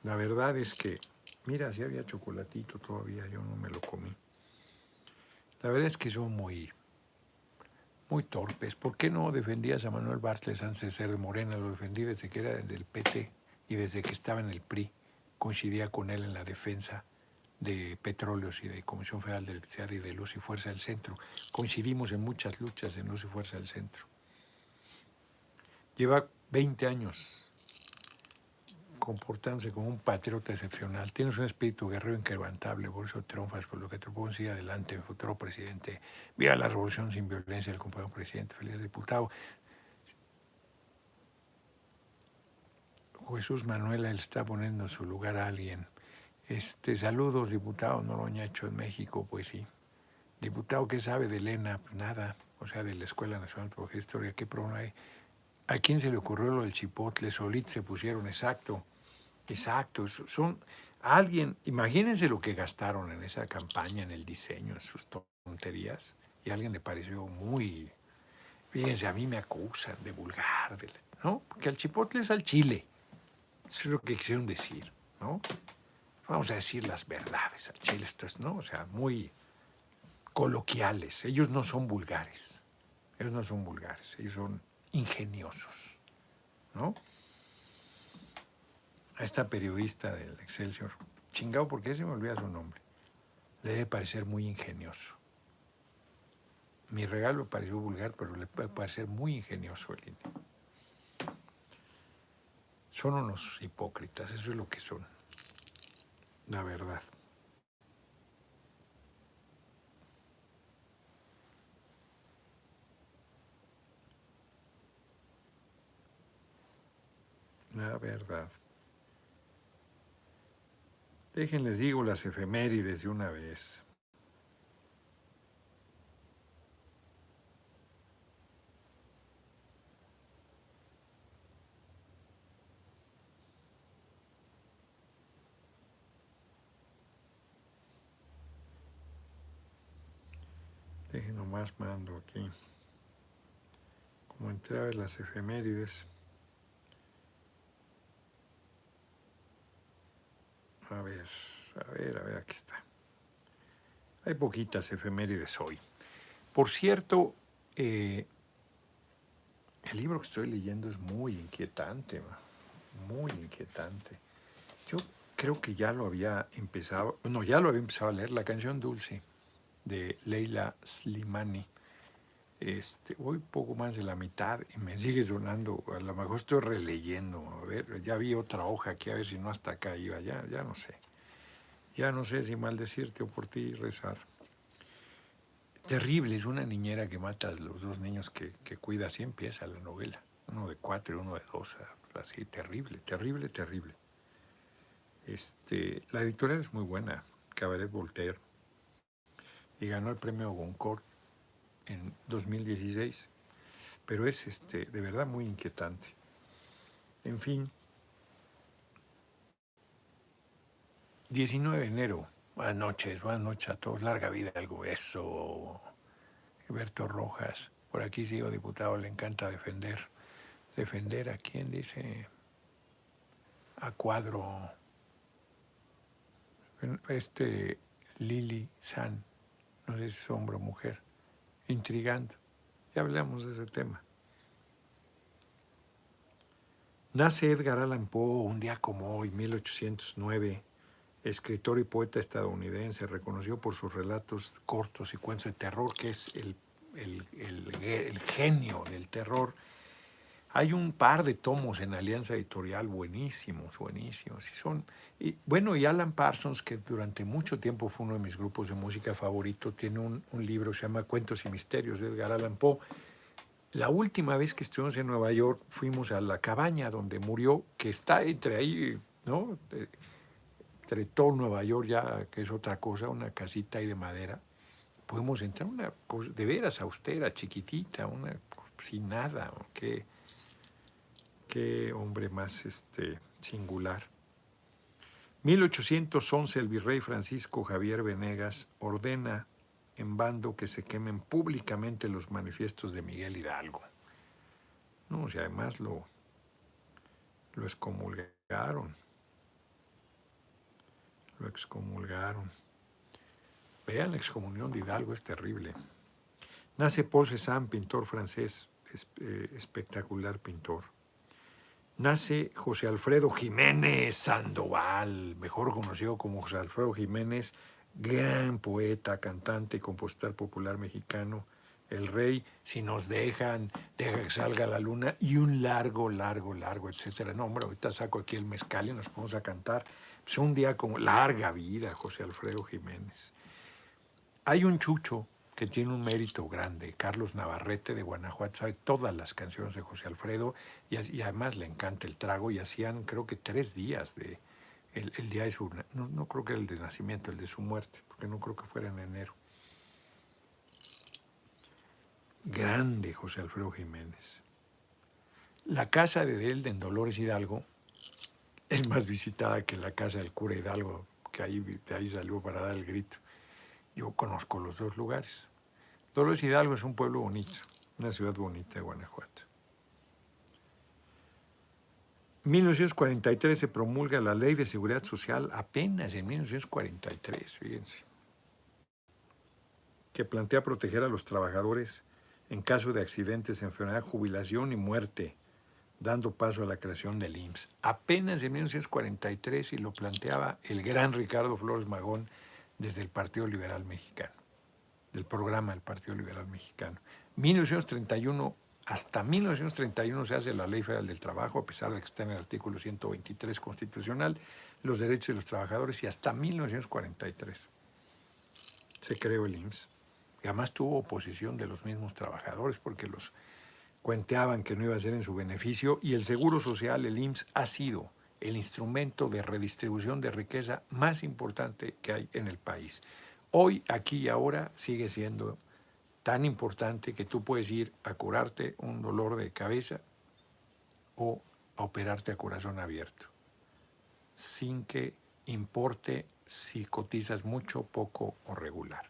La verdad es que, mira, si había chocolatito todavía, yo no me lo comí. La verdad es que son muy, muy torpes. ¿Por qué no defendías a Manuel Bartles antes de ser de Morena? Lo defendí desde que era del PT y desde que estaba en el PRI. Coincidía con él en la defensa de Petróleos y de Comisión Federal de Electricidad y de Luz y Fuerza del Centro. Coincidimos en muchas luchas en Luz y Fuerza del Centro. Lleva 20 años comportándose como un patriota excepcional. Tienes un espíritu guerrero inquebrantable, por eso triunfas, por lo que te puedo seguir adelante, futuro presidente. Viva la revolución sin violencia del compañero presidente, feliz diputado. Jesús Manuela le está poniendo en su lugar a alguien este, saludos, diputado Noroña hecho en México, pues sí. Diputado, ¿qué sabe de Elena? Nada, o sea, de la Escuela Nacional de Historia, ¿qué problema hay? ¿A quién se le ocurrió lo del chipotle? Solito se pusieron, exacto, exacto. Son alguien, imagínense lo que gastaron en esa campaña, en el diseño, en sus tonterías, y a alguien le pareció muy, fíjense, a mí me acusan de vulgar, ¿no? Porque al chipotle es al chile. Eso es lo que quisieron decir, ¿no? vamos a decir las verdades al Chile, esto es, ¿no? O sea, muy coloquiales. Ellos no son vulgares. Ellos no son vulgares, ellos son ingeniosos, ¿no? A esta periodista del Excelsior, chingado, ¿por qué se me olvida su nombre? Le debe parecer muy ingenioso. Mi regalo pareció vulgar, pero le puede parecer muy ingenioso el INE. Son unos hipócritas, eso es lo que son la verdad. La verdad. Déjenles digo las efemérides de una vez. Dejen nomás mando aquí. Como entraba las efemérides. A ver, a ver, a ver, aquí está. Hay poquitas efemérides hoy. Por cierto, eh, el libro que estoy leyendo es muy inquietante, muy inquietante. Yo creo que ya lo había empezado, no, ya lo había empezado a leer, la canción Dulce de Leila Slimani. Este, voy poco más de la mitad y me sigue sonando, a lo mejor estoy releyendo, a ver, ya vi otra hoja aquí, a ver si no hasta acá iba, ya, ya no sé. Ya no sé si maldecirte o por ti rezar. Terrible, es una niñera que mata a los dos niños que, que cuida, así empieza la novela, uno de cuatro y uno de dos, así, terrible, terrible, terrible. Este, la editorial es muy buena, Cabaret Voltaire, y ganó el premio Goncourt en 2016, pero es este, de verdad muy inquietante. En fin, 19 de enero, buenas noches, buenas noches a todos, larga vida al eso, Alberto Rojas, por aquí sigo diputado, le encanta defender, defender a quien dice, a cuadro, este Lili San, no sé si es hombre o mujer, intrigando. Ya hablamos de ese tema. Nace Edgar Allan Poe un día como hoy, 1809, escritor y poeta estadounidense, reconocido por sus relatos cortos y cuentos de terror, que es el, el genio del terror hay un par de tomos en Alianza Editorial buenísimos, buenísimos. Y son, bueno, y Alan Parsons, que durante mucho tiempo fue uno de mis grupos de música favorito, tiene un, libro que se llama Cuentos y Misterios de Edgar Allan Poe. La última vez que estuvimos en Nueva York fuimos a la cabaña donde murió, que está entre ahí, ¿no? Entre todo Nueva York ya, que es otra cosa, una casita ahí de madera. Podemos entrar una cosa de veras austera, chiquitita, una sin nada, que Qué hombre más este, singular. 1811 el virrey Francisco Javier Venegas ordena en bando que se quemen públicamente los manifiestos de Miguel Hidalgo. No, sea, además lo, lo excomulgaron. Lo excomulgaron. Vean la excomunión de Hidalgo, es terrible. Nace Paul Cézanne, pintor francés, eh, espectacular pintor. Nace José Alfredo Jiménez Sandoval, mejor conocido como José Alfredo Jiménez, gran poeta, cantante compositor popular mexicano. El rey, si nos dejan, deja que salga la luna y un largo, largo, largo, etcétera. No, hombre, ahorita saco aquí el mezcal y nos ponemos a cantar. Es un día como larga vida, José Alfredo Jiménez. Hay un chucho que tiene un mérito grande. Carlos Navarrete de Guanajuato sabe todas las canciones de José Alfredo y, además le encanta el trago y hacían creo que tres días de el, día de su no, no, creo que era el de nacimiento, el de su muerte, porque no creo que fuera en enero. Grande José Alfredo Jiménez. La casa de él en Dolores Hidalgo es más visitada que la casa del cura Hidalgo, que ahí, de ahí salió para dar el grito. Yo conozco los dos lugares. Dolores Hidalgo es un pueblo bonito, una ciudad bonita de Guanajuato. 1943 se promulga la Ley de Seguridad Social apenas en 1943, fíjense, que plantea proteger a los trabajadores en caso de accidentes, enfermedad, jubilación y muerte, dando paso a la creación del IMSS. Apenas en 1943 y lo planteaba el gran Ricardo Flores Magón desde el Partido Liberal Mexicano, del programa del Partido Liberal Mexicano. 1931, hasta 1931 se hace la Ley Federal del Trabajo, a pesar de que está en el artículo 123 constitucional, los derechos de los trabajadores, y hasta 1943 se creó el IMSS. Y además tuvo oposición de los mismos trabajadores porque los cuenteaban que no iba a ser en su beneficio, y el Seguro Social, el IMSS, ha sido el instrumento de redistribución de riqueza más importante que hay en el país. Hoy, aquí y ahora sigue siendo tan importante que tú puedes ir a curarte un dolor de cabeza o a operarte a corazón abierto, sin que importe si cotizas mucho, poco o regular.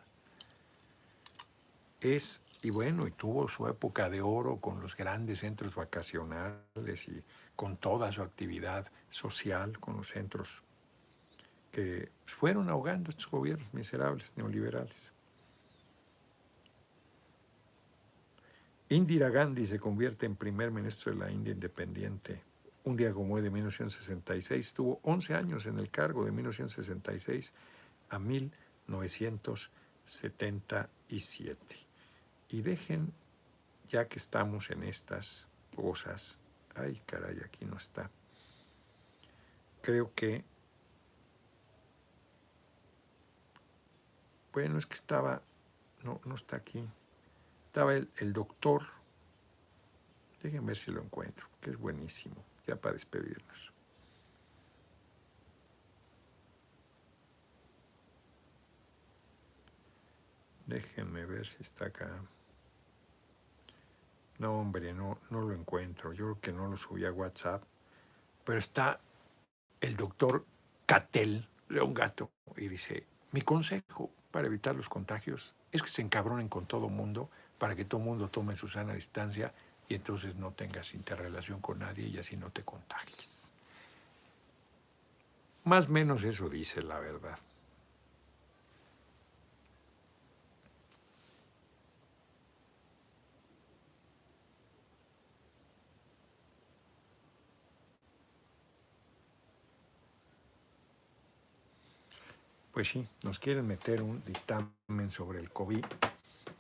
es, y bueno, y tuvo su época de oro con los grandes centros vacacionales y con toda su actividad social, con los centros que fueron ahogando estos gobiernos miserables neoliberales. Indira Gandhi se convierte en primer ministro de la India independiente. Un día como hoy de 1966, estuvo 11 años en el cargo de 1966 a 1977. Y dejen, ya que estamos en estas cosas, ay caray, aquí no está, creo que, bueno, es que estaba, no, no está aquí estaba el, doctor, déjenme ver si lo encuentro, que es buenísimo, ya para despedirnos. Déjenme ver si está acá. No, hombre, no, no lo encuentro. Yo creo que no lo subí a WhatsApp. Pero está el doctor Catel, un gato, y dice, mi consejo para evitar los contagios es que se encabronen con todo mundo para que todo mundo tome su sana distancia y entonces no tengas interrelación con nadie y así no te contagies. Más o menos eso dice la verdad. Pues sí, nos quieren meter un dictamen sobre el COVID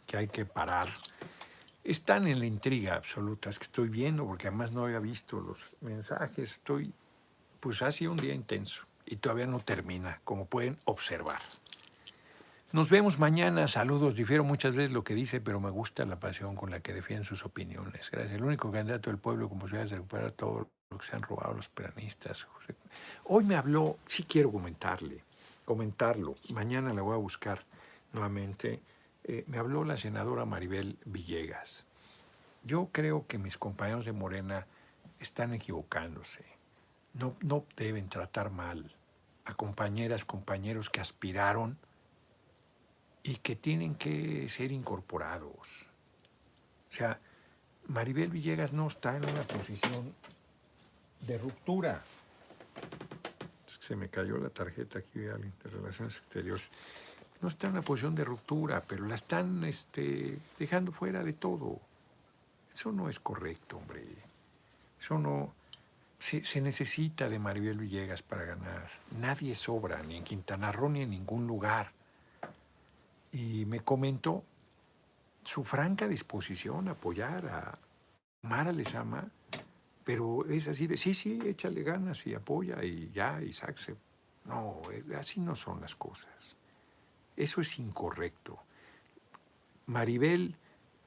que hay que parar. Están en la intriga absoluta, es que estoy viendo, porque además no había visto los mensajes, estoy, pues ha sido un día intenso y todavía no termina, como pueden observar. Nos vemos mañana, saludos, difiero muchas veces lo que dice, pero me gusta la pasión con la que defienden sus opiniones. Gracias. El único candidato del pueblo con posibilidades de recuperar todo lo que se han robado los peronistas. Hoy me habló, sí quiero comentarle, comentarlo, mañana le voy a buscar nuevamente eh, me habló la senadora Maribel Villegas. Yo creo que mis compañeros de Morena están equivocándose. No, no deben tratar mal a compañeras, compañeros que aspiraron y que tienen que ser incorporados. O sea, Maribel Villegas no está en una posición de ruptura. Se me cayó la tarjeta aquí de Relaciones Exteriores no está en una posición de ruptura, pero la están este, dejando fuera de todo. Eso no es correcto, hombre. Eso no... Se, se, necesita de Maribel Villegas para ganar. Nadie sobra, ni en Quintana Roo, ni en ningún lugar. Y me comentó su franca disposición a apoyar a Mara Lezama, pero es así de, sí, sí, échale ganas y apoya y ya, Isaac se... No, así no son las cosas. Eso es incorrecto. Maribel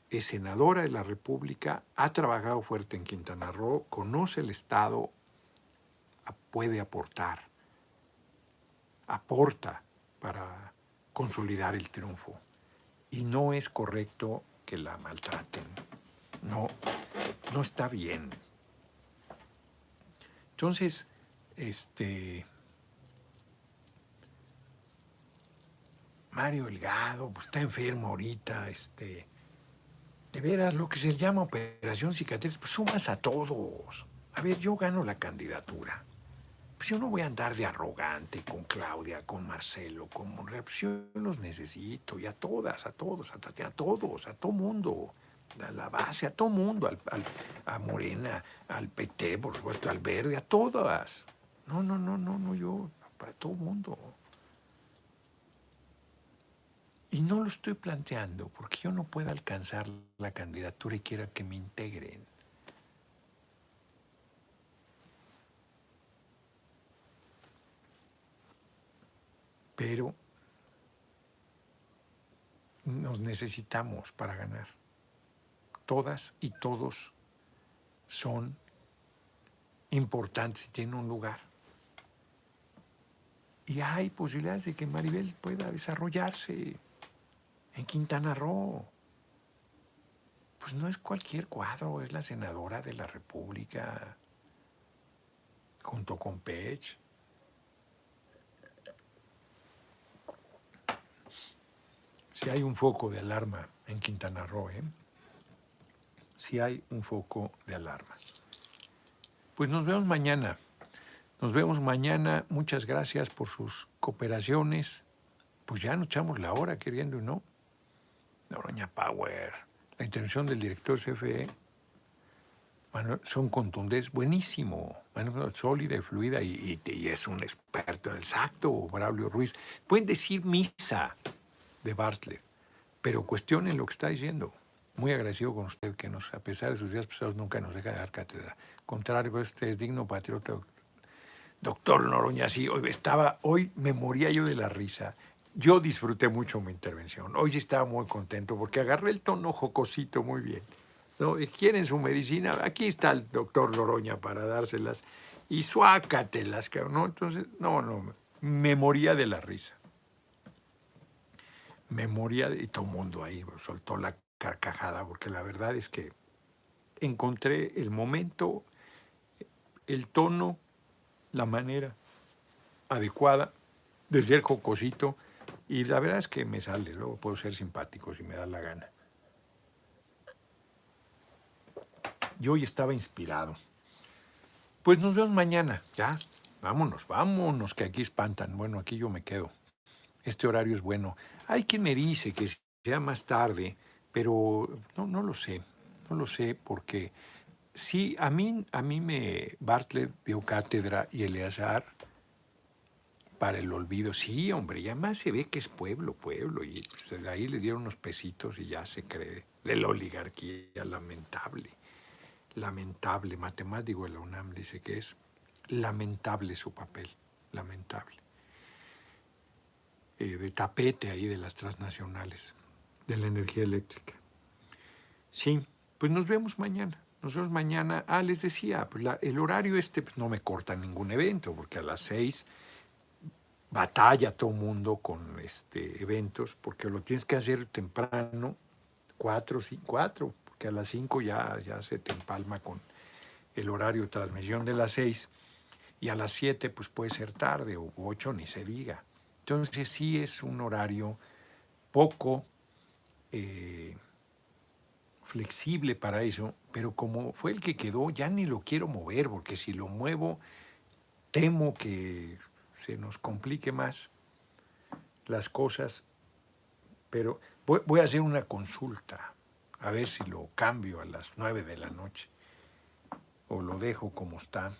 es senadora de la República, ha trabajado fuerte en Quintana Roo, conoce el Estado, puede aportar, aporta para consolidar el triunfo. Y no es correcto que la maltraten. No, no está bien. Entonces, este, Mario Delgado, pues está enfermo ahorita, este, de veras, lo que se llama operación cicatriz, pues sumas a todos. A ver, yo gano la candidatura. Pues yo no voy a andar de arrogante con Claudia, con Marcelo, con Monreal. Pues yo los necesito, y a todas, a todos, a, a todos, a todo mundo. A la base, a todo mundo, al, a Morena, al PT, por supuesto, al Verde, a todas. No, no, no, no, no, yo, para todo mundo. Y no lo estoy planteando porque yo no puedo alcanzar la candidatura y quiera que me integren. Pero nos necesitamos para ganar. Todas y todos son importantes y tienen un lugar. Y hay posibilidades de que Maribel pueda desarrollarse en Quintana Roo. Pues no es cualquier cuadro, es la senadora de la República, junto con Pech. si hay un foco de alarma en Quintana Roo, ¿eh? Si hay un foco de alarma. Pues nos vemos mañana. Nos vemos mañana. Muchas gracias por sus cooperaciones. Pues ya nos echamos la hora queriendo y no. Noroña Power, la intención del director CFE son contundentes, buenísimo, sólida y fluida, y, es un experto en el exacto, Braulio Ruiz. Pueden decir misa de Bartlett, pero cuestionen lo que está diciendo. Muy agradecido con usted que nos, a pesar de sus días pesados, nunca nos deja de dar cátedra. Contrario, este es digno patriota. Doctor Noroña, sí, hoy estaba, hoy me moría yo de la risa. Yo disfruté mucho mi intervención. Hoy sí estaba muy contento porque agarré el tono jocosito muy bien. ¿no? ¿Quieren su medicina? Aquí está el doctor Loroña para dárselas. Y suácatelas, ¿no? Entonces, no, no, me moría de la risa. Me moría, de, y todo el mundo ahí soltó la carcajada, porque la verdad es que encontré el momento, el tono, la manera adecuada de ser jocosito, y la verdad es que me sale, luego puedo ser simpático si me da la gana. Yo hoy estaba inspirado. Pues nos vemos mañana, ya. Vámonos, vámonos, que aquí espantan. Bueno, aquí yo me quedo. Este horario es bueno. Hay quien me dice que sea más tarde, pero no, no lo sé. No lo sé porque sí, a mí, a mí me Bartlett dio cátedra y Eleazar para el olvido. Sí, hombre, ya más se ve que es pueblo, pueblo. Y pues, ahí le dieron unos pesitos y ya se cree. De la oligarquía lamentable lamentable, matemático de la UNAM dice que es lamentable su papel, lamentable. Eh, de tapete ahí de las transnacionales, de la energía eléctrica. Sí, pues nos vemos mañana. Nos vemos mañana. Ah, les decía, pues el horario este pues no me corta ningún evento, porque a las seis batalla todo mundo con este, eventos, porque lo tienes que hacer temprano, cuatro, sí, cuatro, que a las 5 ya, ya se te empalma con el horario de transmisión de las 6 y a las 7 pues puede ser tarde o 8 ni se diga. Entonces sí es un horario poco eh, flexible para eso, pero como fue el que quedó, ya ni lo quiero mover, porque si lo muevo, temo que se nos complique más las cosas, pero voy a hacer una consulta a ver si lo cambio a las nueve de la noche o lo dejo como está,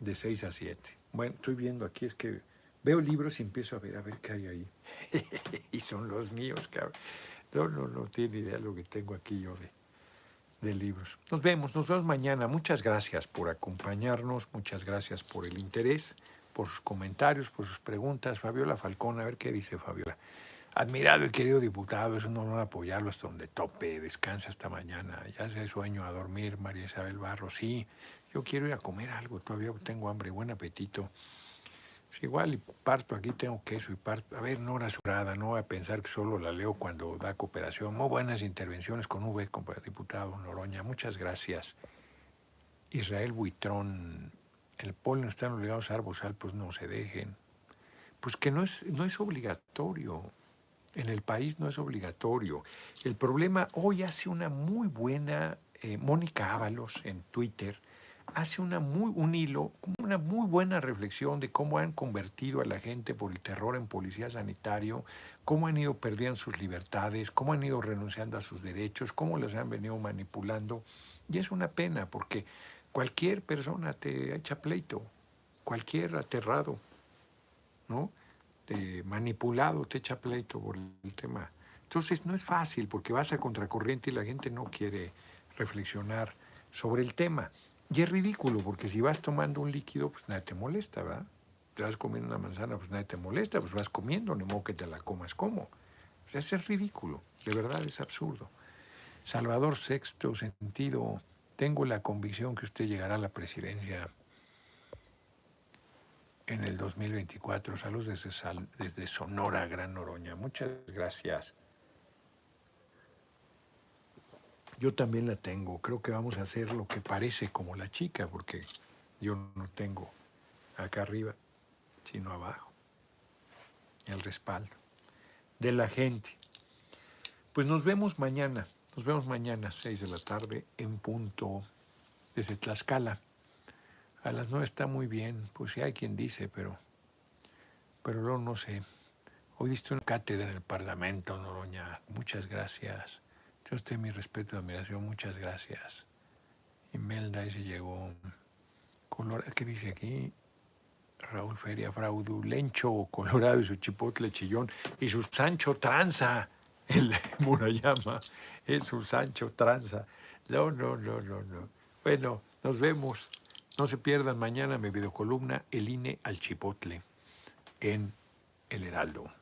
de seis a siete. Bueno, estoy viendo aquí, es que veo libros y empiezo a ver, a ver qué hay ahí. [LAUGHS] y son los míos, cabrón. No, no, no tiene idea lo que tengo aquí yo de, libros. Nos vemos, nos vemos mañana. Muchas gracias por acompañarnos, muchas gracias por el interés, por sus comentarios, por sus preguntas. Fabiola Falcón, a ver qué dice Fabiola. Admirado y querido diputado, es un honor apoyarlo hasta donde tope, descansa hasta mañana, ya sea sueño a dormir, María Isabel Barro, sí, yo quiero ir a comer algo, todavía tengo hambre, buen apetito. Pues igual y parto aquí, tengo queso y parto. A ver, Nora Surada, no voy a pensar que solo la leo cuando da cooperación. Muy buenas intervenciones con V, diputado Noroña, muchas gracias. Israel Buitrón, el polen están obligados a dar pues no se dejen. Pues que no es, no es obligatorio. En el país no es obligatorio. El problema, hoy hace una muy buena, eh, Mónica Ábalos en Twitter, hace una muy, un hilo, una muy buena reflexión de cómo han convertido a la gente por el terror en policía sanitario, cómo han ido perdiendo sus libertades, cómo han ido renunciando a sus derechos, cómo los han venido manipulando. Y es una pena porque cualquier persona te echa pleito, cualquier aterrado, ¿no? manipulado, te echa pleito por el tema. Entonces no es fácil porque vas a contracorriente y la gente no quiere reflexionar sobre el tema. Y es ridículo porque si vas tomando un líquido, pues nadie te molesta, ¿verdad? Te vas comiendo una manzana, pues nadie te molesta, pues vas comiendo, ni modo que te la comas como. O sea, es ridículo, de verdad es absurdo. Salvador Sexto Sentido, tengo la convicción que usted llegará a la presidencia en el 2024. Saludos desde, desde Sonora, Gran Noroña. Muchas gracias. Yo también la tengo. Creo que vamos a hacer lo que parece como la chica, porque yo no tengo acá arriba, sino abajo. El respaldo. de la gente. Pues nos vemos mañana, nos vemos mañana a 6 de la tarde en punto desde Tlaxcala. A las 9 está muy bien, pues sí hay quien dice, pero, pero luego no sé. Hoy diste una cátedra en el Parlamento, Noroña. Muchas gracias. Tiene usted mi respeto y admiración. Muchas gracias. Imelda, ese llegó. Colorado, ¿qué dice aquí? Raúl Feria, fraudulencho, colorado y su chipotle chillón y su Sancho tranza, el [LAUGHS] Murayama, es su Sancho tranza. No, no, no, no, no. Bueno, nos vemos. No se pierdan mañana mi videocolumna El INE al Chipotle en El Heraldo.